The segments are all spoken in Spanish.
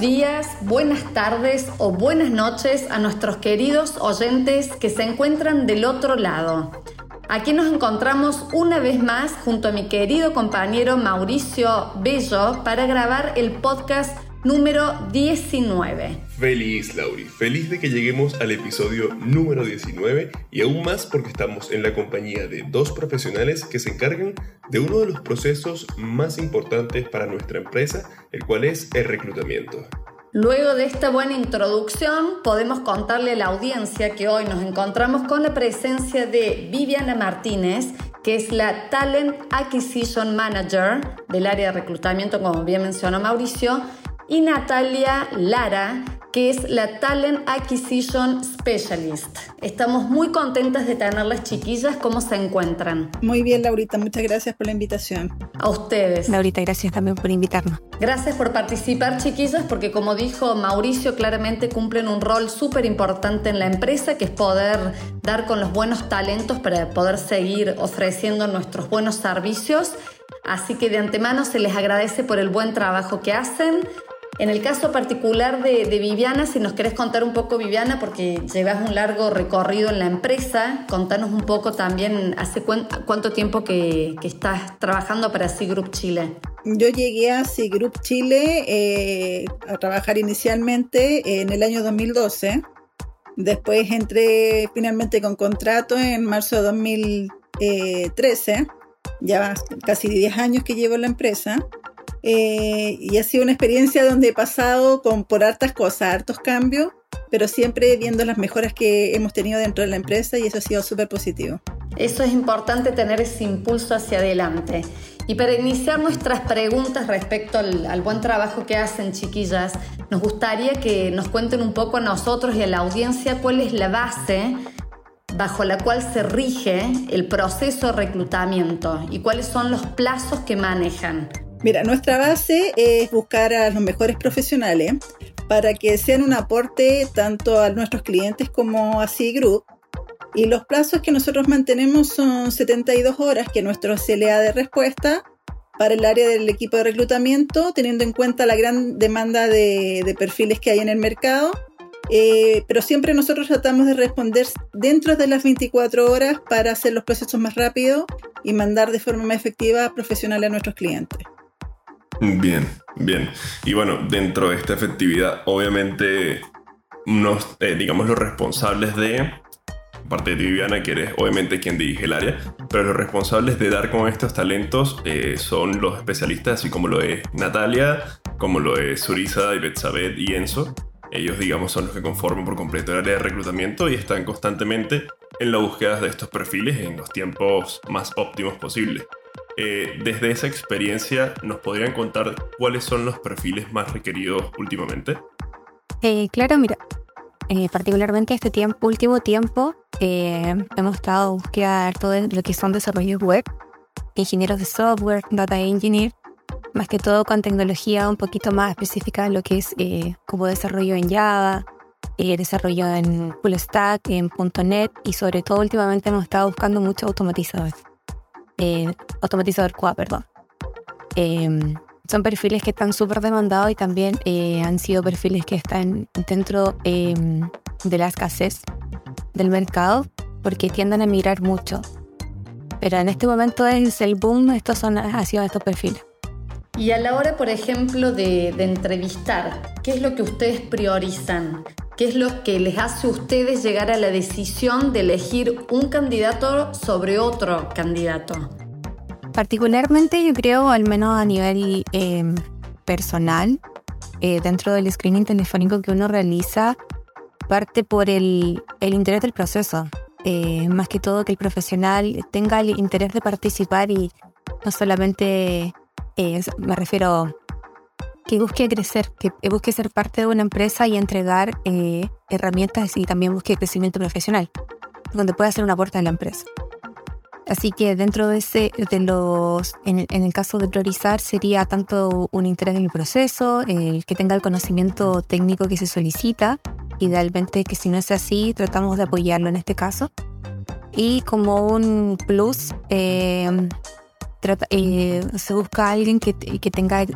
días, buenas tardes o buenas noches a nuestros queridos oyentes que se encuentran del otro lado. Aquí nos encontramos una vez más junto a mi querido compañero Mauricio Bello para grabar el podcast número 19. Feliz, Lauri. Feliz de que lleguemos al episodio número 19 y aún más porque estamos en la compañía de dos profesionales que se encargan de uno de los procesos más importantes para nuestra empresa, el cual es el reclutamiento. Luego de esta buena introducción, podemos contarle a la audiencia que hoy nos encontramos con la presencia de Viviana Martínez, que es la Talent Acquisition Manager del área de reclutamiento, como bien mencionó Mauricio, y Natalia Lara, que es la Talent Acquisition Specialist. Estamos muy contentas de tenerlas chiquillas. ¿Cómo se encuentran? Muy bien, Laurita. Muchas gracias por la invitación. A ustedes. Laurita, gracias también por invitarnos. Gracias por participar, chiquillas, porque como dijo Mauricio, claramente cumplen un rol súper importante en la empresa, que es poder dar con los buenos talentos para poder seguir ofreciendo nuestros buenos servicios. Así que de antemano se les agradece por el buen trabajo que hacen. En el caso particular de, Viviana, si nos querés contar un poco, Viviana, porque llevas un largo recorrido en la empresa, contanos un poco también hace cuánto tiempo que, estás trabajando para C Group Chile. Yo llegué a C Group Chile eh, a trabajar inicialmente en el año 2012. Después entré finalmente con contrato en marzo de 2013. Ya casi 10 años que llevo en la empresa. Eh, y ha sido una experiencia donde he pasado con, por hartas cosas, hartos cambios, pero siempre viendo las mejoras que hemos tenido dentro de la empresa y eso ha sido súper positivo. Eso es importante tener ese impulso hacia adelante. Y para iniciar nuestras preguntas respecto al, al, buen trabajo que hacen chiquillas, nos gustaría que nos cuenten un poco a nosotros y a la audiencia cuál es la base bajo la cual se rige el proceso de reclutamiento y cuáles son los plazos que manejan. Mira, nuestra base es buscar a los mejores profesionales para que sean un aporte tanto a nuestros clientes como a C-Group. Y los plazos que nosotros mantenemos son 72 horas, que es nuestro CLA de respuesta para el área del equipo de reclutamiento, teniendo en cuenta la gran demanda de, perfiles que hay en el mercado. Eh, pero siempre nosotros tratamos de responder dentro de las 24 horas para hacer los procesos más rápidos y mandar de forma más efectiva profesional a nuestros clientes. Bien, bien. Y bueno, dentro de esta efectividad, obviamente, eh, digamos, los responsables de, aparte de Viviana, que eres obviamente quien dirige el área, pero los responsables de dar con estos talentos eh, son los especialistas, así como lo es Natalia, como lo es Surisa, y y Enzo. Ellos, digamos, son los que conforman por completo el área de reclutamiento y están constantemente en la búsqueda de estos perfiles en los tiempos más óptimos posibles. Eh, desde esa experiencia, ¿nos podrían contar cuáles son los perfiles más requeridos últimamente? Eh, claro, mira, eh, particularmente este tiempo, último tiempo, hemos estado buscando todo lo que son desarrollos web, ingenieros de software, data engineer, más que todo con tecnología un poquito más específica, lo que es como desarrollo en Java, desarrollo en full stack, en .NET y sobre todo últimamente hemos estado buscando mucho automatizadores eh, automatizador QA, perdón. Em, son perfiles que están súper demandados y también eh, han sido perfiles que están dentro em, de la escasez del mercado porque tienden a migrar mucho. Pero en este momento es el boom, estos son, ha sido estos perfiles. Y a la hora, por ejemplo, de, de entrevistar, ¿qué es lo que ustedes priorizan? ¿Qué es lo que les hace a ustedes llegar a la decisión de elegir un candidato sobre otro candidato? Particularmente yo creo, al menos a nivel em, personal, eh, dentro del screening telefónico que uno realiza, parte por el, interés del proceso. Eh, más que todo que el profesional tenga el interés de participar y no solamente, eh, me refiero que busque crecer, que busque ser parte de una empresa y entregar eh, herramientas y también busque crecimiento profesional, donde pueda hacer un aporte a la empresa. Así que dentro de ese, de los, en, el caso de priorizar, sería tanto un interés en el proceso, el que tenga el conocimiento técnico que se solicita, idealmente que si no es así, tratamos de apoyarlo en este caso. Y como un plus, eh, eh, se busca alguien que, que tenga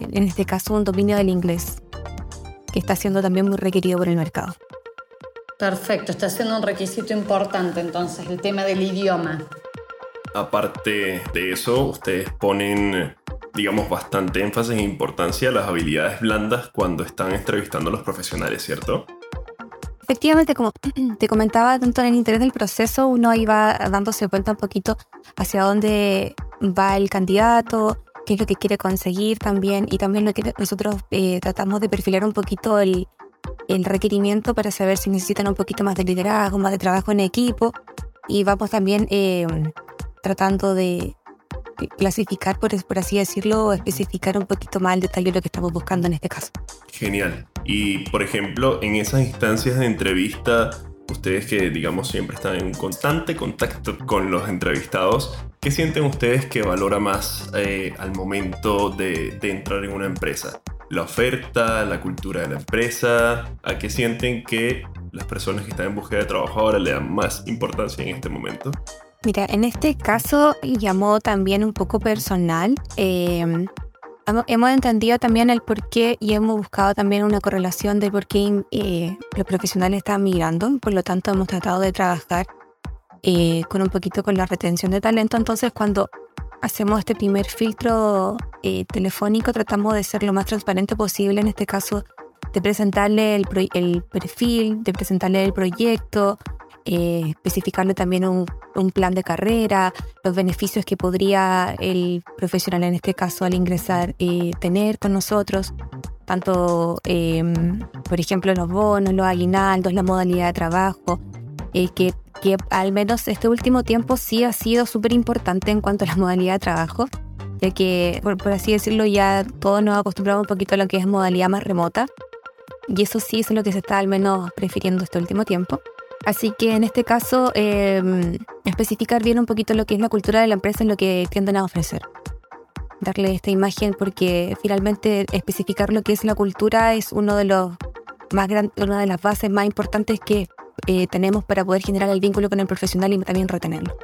en este caso un dominio del inglés. que está siendo también muy requerido por el mercado. Perfecto, está siendo un requisito importante entonces el tema del idioma. Aparte de eso, ustedes ponen, digamos, bastante énfasis e importancia a las habilidades blandas cuando están entrevistando a los profesionales, ¿cierto? Efectivamente, como te comentaba, tanto en el interés del proceso, uno iba dándose cuenta un poquito hacia dónde va el candidato, qué es lo que quiere conseguir también, y también nosotros eh, tratamos de perfilar un poquito el, el requerimiento para saber si necesitan un poquito más de liderazgo, más de trabajo en equipo, y vamos también eh, tratando de clasificar, por, por así decirlo, especificar un poquito más el detalle de lo que estamos buscando en este caso. Genial. Y por ejemplo, en esas instancias de entrevista, ustedes que digamos siempre están en constante contacto con los entrevistados, ¿qué sienten ustedes que valora más eh, al momento de, entrar en una empresa? ¿La oferta, la cultura de la empresa? ¿A qué sienten que las personas que están en búsqueda de trabajo ahora le dan más importancia en este momento? Mira, en este caso llamó también un poco personal. Eh, hemos entendido también el por qué y hemos buscado también una correlación de por qué eh, los profesionales están migrando. Por lo tanto, hemos tratado de trabajar eh, con un poquito con la retención de talento. Entonces, cuando hacemos este primer filtro eh, telefónico, tratamos de ser lo más transparente posible. En este caso, de presentarle el, el perfil, de presentarle el proyecto, eh, especificarle también un, plan de carrera, los beneficios que podría el profesional en este caso al ingresar eh, tener con nosotros, tanto, em, por ejemplo, los bonos, los aguinaldos, la modalidad de trabajo, eh, que, que, al menos este último tiempo sí ha sido súper importante en cuanto a la modalidad de trabajo, ya que, por, por así decirlo, ya todos nos acostumbramos un poquito a lo que es modalidad más remota, y eso sí es lo que se está al menos prefiriendo este último tiempo. Así que en este caso, em, especificar bien un poquito lo que es la cultura de la empresa en lo que tienden a ofrecer. Darle esta imagen porque finalmente especificar lo que es la cultura es uno de los más una de las bases más importantes que eh, tenemos para poder generar el vínculo con el profesional y también retenerlo.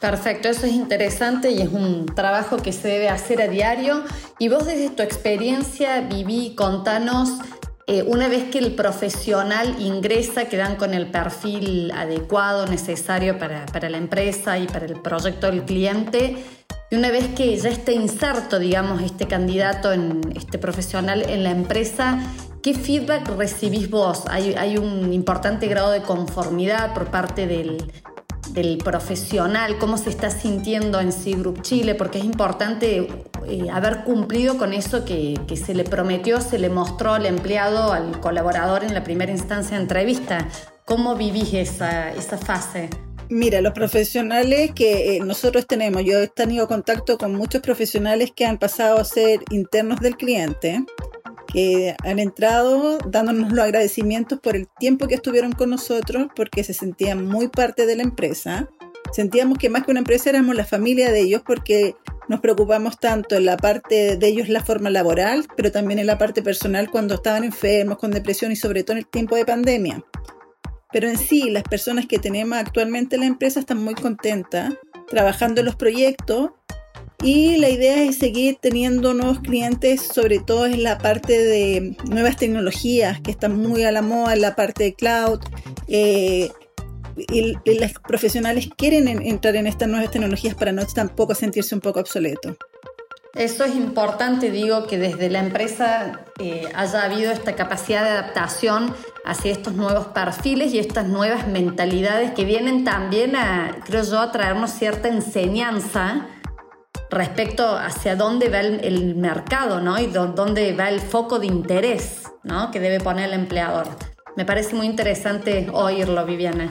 Perfecto, eso es interesante y es un trabajo que se debe hacer a diario. Y vos desde tu experiencia, Viví, contanos eh, una vez que el profesional ingresa, quedan con el perfil adecuado, necesario para, la empresa y para el proyecto del cliente. Y una vez que ya está inserto, digamos, este candidato, este profesional en la empresa, ¿qué feedback recibís vos? Hay un importante grado de conformidad por parte del, del profesional, cómo se está sintiendo en C Group Chile, porque es importante eh, haber cumplido con eso que, se le prometió, se le mostró al empleado, al colaborador en la primera instancia de entrevista. ¿Cómo vivís esa, esa fase? Mira, los profesionales que eh, nosotros tenemos, yo he tenido contacto con muchos profesionales que han pasado a ser internos del cliente que han entrado dándonos los agradecimientos por el tiempo que estuvieron con nosotros, porque se sentían muy parte de la empresa. Sentíamos que más que una empresa éramos la familia de ellos porque nos preocupamos tanto en la parte de ellos, la forma laboral, pero también en la parte personal cuando estaban enfermos, con depresión y sobre todo en el tiempo de pandemia. Pero en sí, las personas que tenemos actualmente en la empresa están muy contentas trabajando en los proyectos y la idea es seguir teniendo nuevos clientes, sobre todo en la parte de nuevas tecnologías que están muy a la moda, en la parte de cloud. Eh, y, los profesionales quieren entrar en estas nuevas tecnologías para no tampoco sentirse un poco obsoleto. Eso es importante, digo, que desde la empresa eh, haya habido esta capacidad de adaptación hacia estos nuevos perfiles y estas nuevas mentalidades que vienen también a, creo yo, a traernos cierta enseñanza respecto hacia dónde va el, mercado, ¿no? Y dónde va el foco de interés, ¿no? Que debe poner el empleador. Me parece muy interesante oírlo, Viviana.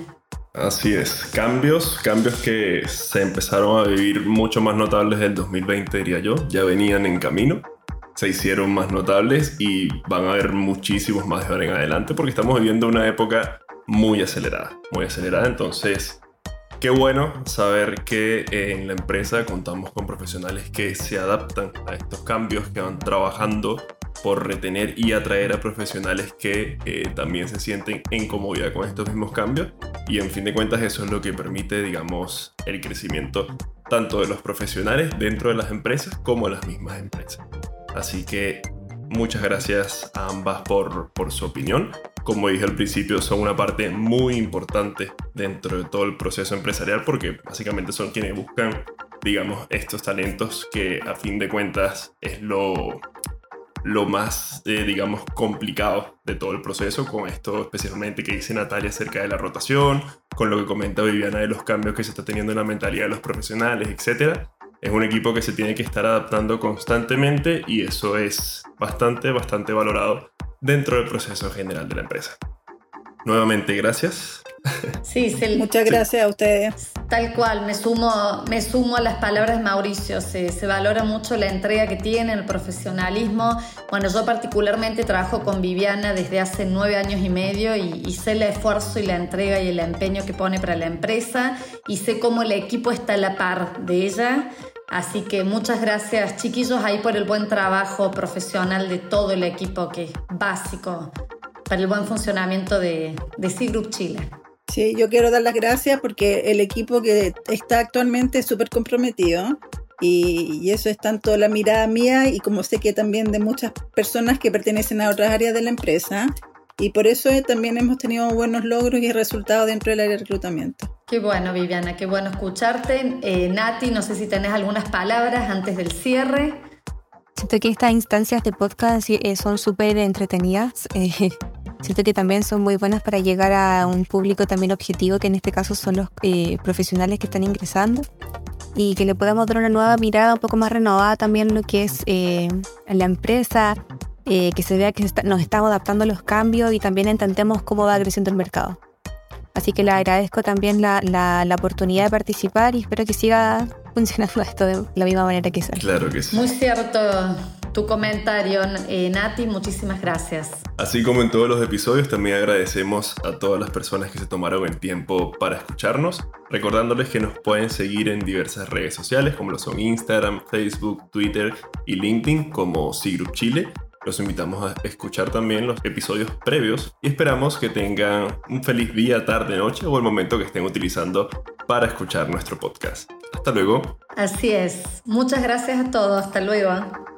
Así es, cambios, cambios que se empezaron a vivir mucho más notables del 2020, diría yo, ya venían en camino, se hicieron más notables y van a haber muchísimos más de ahora en adelante porque estamos viviendo una época muy acelerada, muy acelerada, entonces Qué bueno saber que eh, en la empresa contamos con profesionales que se adaptan a estos cambios, que van trabajando por retener y atraer a profesionales que eh, también se sienten en comodidad con estos mismos cambios. Y en fin de cuentas eso es lo que permite, digamos, el crecimiento tanto de los profesionales dentro de las empresas como de las mismas empresas. Así que muchas gracias a ambas por, por su opinión. Como dije al principio, son una parte muy importante dentro de todo el proceso empresarial porque básicamente son quienes buscan, digamos, estos talentos que a fin de cuentas es lo, lo más, eh, digamos, complicado de todo el proceso, con esto especialmente que dice Natalia acerca de la rotación, con lo que comenta Viviana de los cambios que se está teniendo en la mentalidad de los profesionales, etc. Es un equipo que se tiene que estar adaptando constantemente y eso es bastante, bastante valorado dentro del proceso general de la empresa. Nuevamente, gracias. Sí, muchas gracias a ustedes. Tal cual, me sumo, me sumo a las palabras de Mauricio. Se, se, valora mucho la entrega que tiene, el profesionalismo. Bueno, yo particularmente trabajo con Viviana desde hace nueve años y medio y, y sé el esfuerzo y la entrega y el empeño que pone para la empresa y sé cómo el equipo está a la par de ella. Así que muchas gracias chiquillos ahí por el buen trabajo profesional de todo el equipo que es básico para el buen funcionamiento de, de C Group Chile. Sí, yo quiero dar las gracias porque el equipo que está actualmente es súper comprometido y, y, eso es tanto la mirada mía y como sé que también de muchas personas que pertenecen a otras áreas de la empresa y por eso también hemos tenido buenos logros y resultados dentro del área de reclutamiento. Qué bueno, Viviana, qué bueno escucharte. Eh, Nati, no sé si tenés algunas palabras antes del cierre. Siento que estas instancias de podcast eh, son súper entretenidas. Eh, siento que también son muy buenas para llegar a un público también objetivo, que en este caso son los eh, profesionales que están ingresando, y que le podamos dar una nueva mirada un poco más renovada también lo que es eh, la empresa, eh, que se vea que nos estamos adaptando a los cambios y también entendemos cómo va creciendo el mercado. Así que le agradezco también la, la, la, oportunidad de participar y espero que siga funcionando esto de la misma manera que sale. Claro que sí. Muy cierto tu comentario, eh, Nati, muchísimas gracias. Así como en todos los episodios, también agradecemos a todas las personas que se tomaron el tiempo para escucharnos, recordándoles que nos pueden seguir en diversas redes sociales como lo son Instagram, Facebook, Twitter y LinkedIn como C-Group Chile los invitamos a escuchar también los episodios previos y esperamos que tengan un feliz día, tarde, noche o el momento que estén utilizando para escuchar nuestro podcast. Hasta luego. Así es. Muchas gracias a todos. Hasta luego.